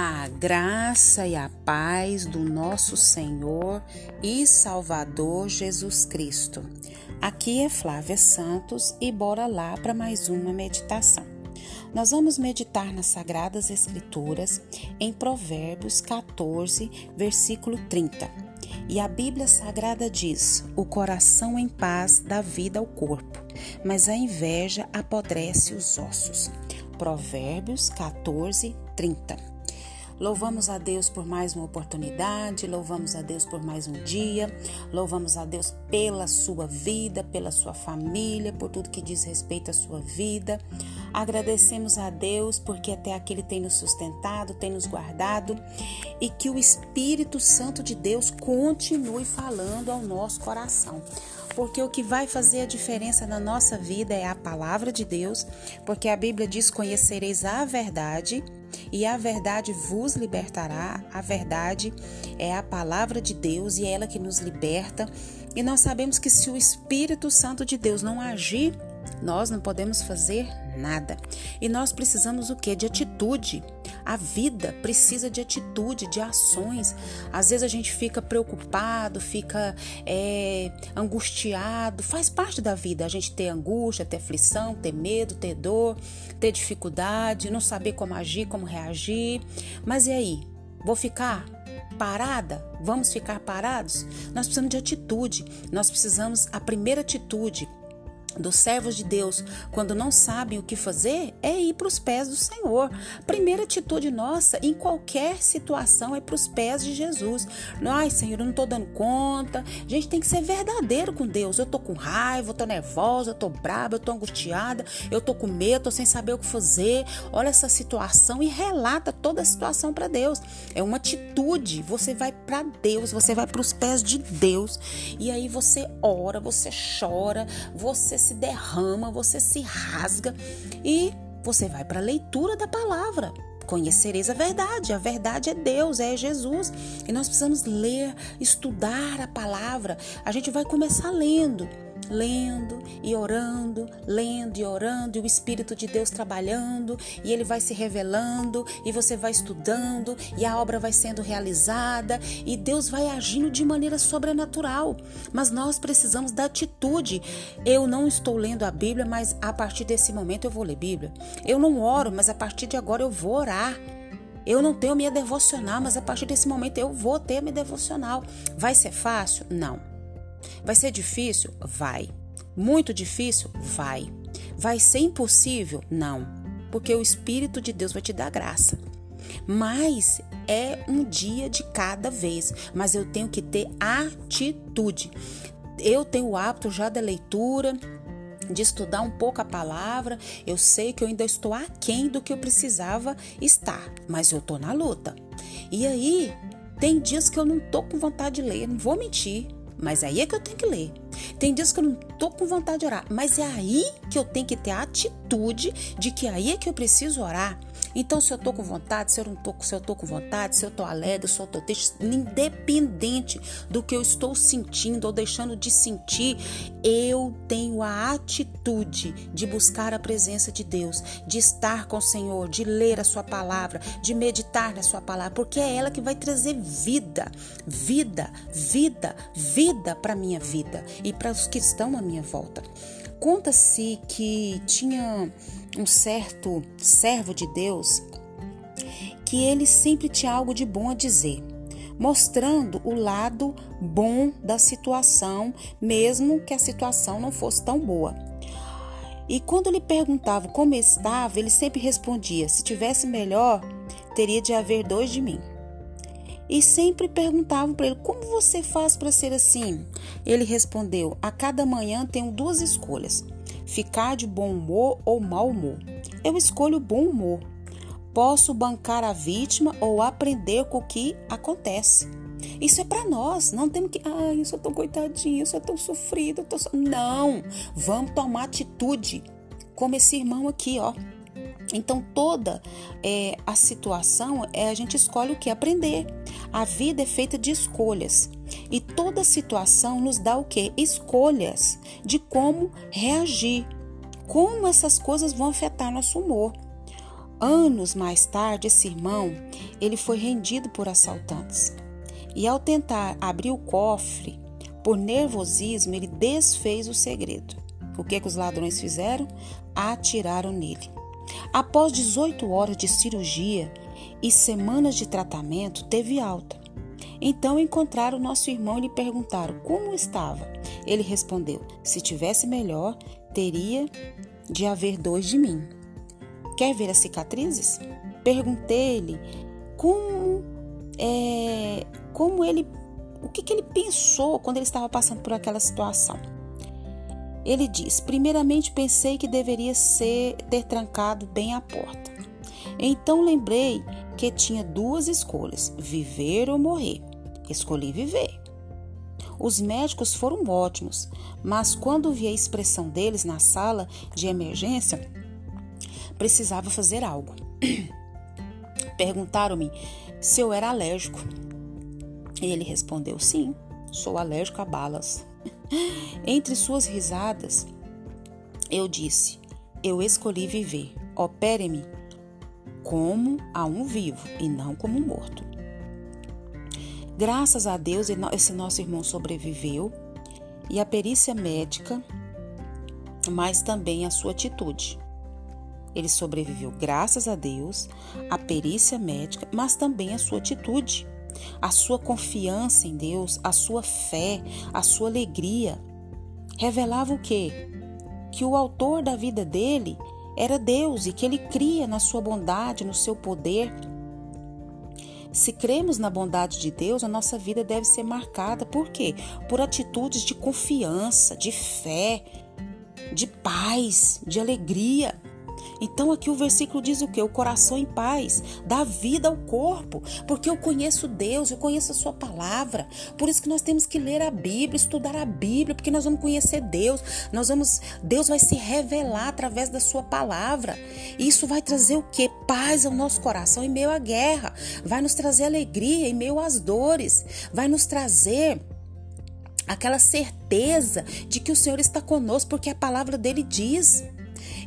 A graça e a paz do nosso Senhor e Salvador Jesus Cristo. Aqui é Flávia Santos e bora lá para mais uma meditação. Nós vamos meditar nas Sagradas Escrituras em Provérbios 14, versículo 30. E a Bíblia Sagrada diz: O coração em paz dá vida ao corpo, mas a inveja apodrece os ossos. Provérbios 14, 30. Louvamos a Deus por mais uma oportunidade, louvamos a Deus por mais um dia, louvamos a Deus pela sua vida, pela sua família, por tudo que diz respeito à sua vida. Agradecemos a Deus porque até aqui Ele tem nos sustentado, tem nos guardado e que o Espírito Santo de Deus continue falando ao nosso coração porque o que vai fazer a diferença na nossa vida é a palavra de Deus, porque a Bíblia diz: Conhecereis a verdade e a verdade vos libertará. A verdade é a palavra de Deus e é ela que nos liberta. E nós sabemos que se o Espírito Santo de Deus não agir, nós não podemos fazer nada. E nós precisamos o que? De atitude. A vida precisa de atitude, de ações. Às vezes a gente fica preocupado, fica é, angustiado. Faz parte da vida a gente ter angústia, ter aflição, ter medo, ter dor, ter dificuldade, não saber como agir, como reagir. Mas e aí? Vou ficar parada? Vamos ficar parados? Nós precisamos de atitude. Nós precisamos, a primeira atitude dos servos de Deus, quando não sabem o que fazer, é ir para os pés do Senhor. Primeira atitude nossa em qualquer situação é para os pés de Jesus. Ai, Senhor, eu não estou dando conta. A gente tem que ser verdadeiro com Deus. Eu estou com raiva, eu estou nervosa, eu estou brava, eu estou angustiada, eu estou com medo, estou sem saber o que fazer. Olha essa situação e relata toda a situação para Deus. É uma atitude. Você vai para Deus, você vai para os pés de Deus e aí você ora, você chora, você se derrama, você se rasga e você vai para a leitura da palavra. Conhecereis a verdade, a verdade é Deus, é Jesus. E nós precisamos ler, estudar a palavra. A gente vai começar lendo lendo e orando, lendo e orando, e o Espírito de Deus trabalhando, e ele vai se revelando, e você vai estudando, e a obra vai sendo realizada, e Deus vai agindo de maneira sobrenatural. Mas nós precisamos da atitude. Eu não estou lendo a Bíblia, mas a partir desse momento eu vou ler Bíblia. Eu não oro, mas a partir de agora eu vou orar. Eu não tenho minha devocional, mas a partir desse momento eu vou ter minha devocional. Vai ser fácil? Não. Vai ser difícil? Vai. Muito difícil? Vai. Vai ser impossível? Não. Porque o Espírito de Deus vai te dar graça. Mas é um dia de cada vez. Mas eu tenho que ter atitude. Eu tenho o hábito já da leitura, de estudar um pouco a palavra. Eu sei que eu ainda estou aquém do que eu precisava estar, mas eu estou na luta. E aí, tem dias que eu não estou com vontade de ler, não vou mentir. Mas aí é que eu tenho que ler. Tem dias que eu não tô com vontade de orar, mas é aí que eu tenho que ter a atitude de que aí é que eu preciso orar. Então, se eu tô com vontade, se eu não tô, se eu tô com vontade, se eu tô alegre, se eu tô triste, independente do que eu estou sentindo ou deixando de sentir, eu tenho a atitude de buscar a presença de Deus, de estar com o Senhor, de ler a sua palavra, de meditar na sua palavra, porque é ela que vai trazer vida, vida, vida, vida para minha vida para os que estão à minha volta. Conta-se que tinha um certo servo de Deus que ele sempre tinha algo de bom a dizer, mostrando o lado bom da situação, mesmo que a situação não fosse tão boa. E quando lhe perguntava como estava, ele sempre respondia: se tivesse melhor, teria de haver dois de mim. E sempre perguntavam para ele: como você faz para ser assim? Ele respondeu: a cada manhã tenho duas escolhas ficar de bom humor ou mau humor. Eu escolho bom humor. Posso bancar a vítima ou aprender com o que acontece. Isso é para nós. Não temos que. Ai, eu sou tão coitadinho, eu sou tão sofrido. Tô so... Não. Vamos tomar atitude. Como esse irmão aqui, ó. Então, toda é, a situação é a gente escolhe o que aprender. A vida é feita de escolhas. E toda situação nos dá o que? Escolhas de como reagir, como essas coisas vão afetar nosso humor. Anos mais tarde, esse irmão, ele foi rendido por assaltantes. E ao tentar abrir o cofre, por nervosismo, ele desfez o segredo. O que, que os ladrões fizeram? Atiraram nele. Após 18 horas de cirurgia e semanas de tratamento, teve alta. Então encontraram nosso irmão e lhe perguntaram como estava. Ele respondeu: Se tivesse melhor, teria de haver dois de mim. Quer ver as cicatrizes? Perguntei-lhe como, é, como ele, o que, que ele pensou quando ele estava passando por aquela situação. Ele diz: Primeiramente pensei que deveria ser ter trancado bem a porta. Então lembrei que tinha duas escolhas: viver ou morrer. Escolhi viver. Os médicos foram ótimos, mas quando vi a expressão deles na sala de emergência, precisava fazer algo. Perguntaram-me se eu era alérgico. E ele respondeu: sim, sou alérgico a balas. Entre suas risadas, eu disse: eu escolhi viver. Opere-me como a um vivo e não como um morto. Graças a Deus, esse nosso irmão sobreviveu e a perícia médica, mas também a sua atitude. Ele sobreviveu, graças a Deus, a perícia médica, mas também a sua atitude, a sua confiança em Deus, a sua fé, a sua alegria. Revelava o quê? Que o autor da vida dele era Deus e que ele cria na sua bondade, no seu poder se cremos na bondade de Deus, a nossa vida deve ser marcada por quê? Por atitudes de confiança, de fé, de paz, de alegria. Então aqui o versículo diz o que? O coração em paz, dá vida ao corpo, porque eu conheço Deus, eu conheço a sua palavra. Por isso que nós temos que ler a Bíblia, estudar a Bíblia, porque nós vamos conhecer Deus. Nós vamos, Deus vai se revelar através da sua palavra. E isso vai trazer o que? Paz ao nosso coração em meio à guerra, vai nos trazer alegria em meio às dores, vai nos trazer aquela certeza de que o Senhor está conosco, porque a palavra dele diz.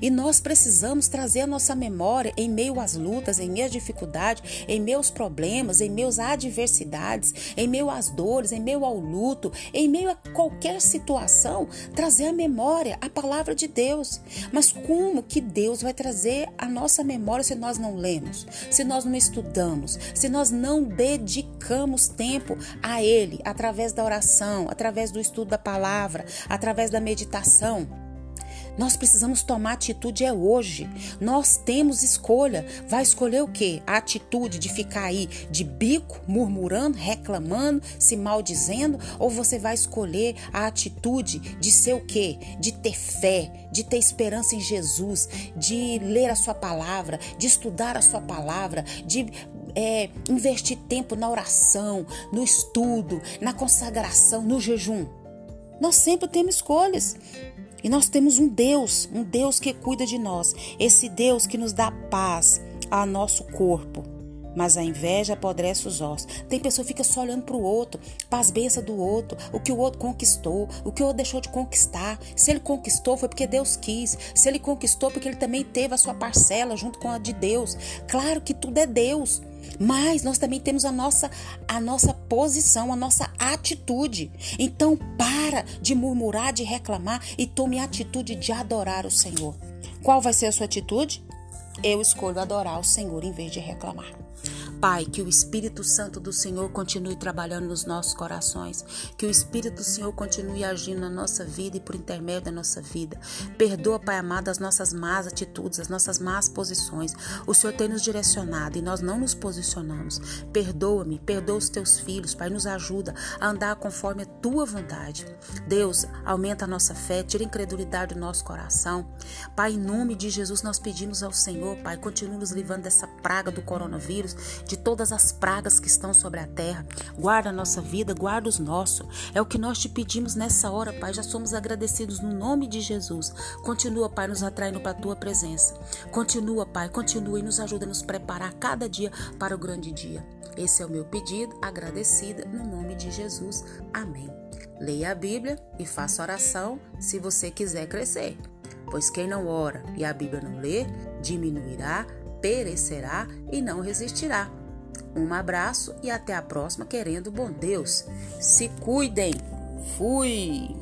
E nós precisamos trazer a nossa memória em meio às lutas, em meio às dificuldades, em meus problemas, em meus adversidades, em meio às dores, em meio ao luto, em meio a qualquer situação, trazer a memória, a palavra de Deus. Mas como que Deus vai trazer a nossa memória se nós não lemos, se nós não estudamos, se nós não dedicamos tempo a Ele através da oração, através do estudo da palavra, através da meditação? Nós precisamos tomar atitude é hoje. Nós temos escolha. Vai escolher o quê? A atitude de ficar aí de bico, murmurando, reclamando, se maldizendo, ou você vai escolher a atitude de ser o quê? De ter fé, de ter esperança em Jesus, de ler a sua palavra, de estudar a sua palavra, de é, investir tempo na oração, no estudo, na consagração, no jejum. Nós sempre temos escolhas. E nós temos um Deus, um Deus que cuida de nós, esse Deus que nos dá paz ao nosso corpo. Mas a inveja apodrece os ossos. Tem pessoa que fica só olhando para o outro, para as bênçãos do outro, o que o outro conquistou, o que o outro deixou de conquistar. Se ele conquistou, foi porque Deus quis. Se ele conquistou, porque ele também teve a sua parcela junto com a de Deus. Claro que tudo é Deus. Mas nós também temos a nossa a nossa posição, a nossa atitude. Então para de murmurar, de reclamar e tome a atitude de adorar o Senhor. Qual vai ser a sua atitude? Eu escolho adorar o Senhor em vez de reclamar. Pai, que o Espírito Santo do Senhor continue trabalhando nos nossos corações, que o Espírito do Senhor continue agindo na nossa vida e por intermédio da nossa vida. Perdoa, Pai amado, as nossas más atitudes, as nossas más posições. O Senhor tem nos direcionado e nós não nos posicionamos. Perdoa-me, perdoa os teus filhos, Pai, nos ajuda a andar conforme a tua vontade. Deus, aumenta a nossa fé, tira a incredulidade do nosso coração. Pai, em nome de Jesus, nós pedimos ao Senhor, Pai, continue nos livrando dessa praga do coronavírus de todas as pragas que estão sobre a terra. Guarda a nossa vida, guarda os nossos. É o que nós te pedimos nessa hora, Pai. Já somos agradecidos no nome de Jesus. Continua, Pai, nos atraindo para a tua presença. Continua, Pai, continua e nos ajuda a nos preparar cada dia para o grande dia. Esse é o meu pedido, agradecida no nome de Jesus. Amém. Leia a Bíblia e faça oração se você quiser crescer. Pois quem não ora e a Bíblia não lê, diminuirá, perecerá e não resistirá. Um abraço e até a próxima, querendo bom Deus. Se cuidem. Fui!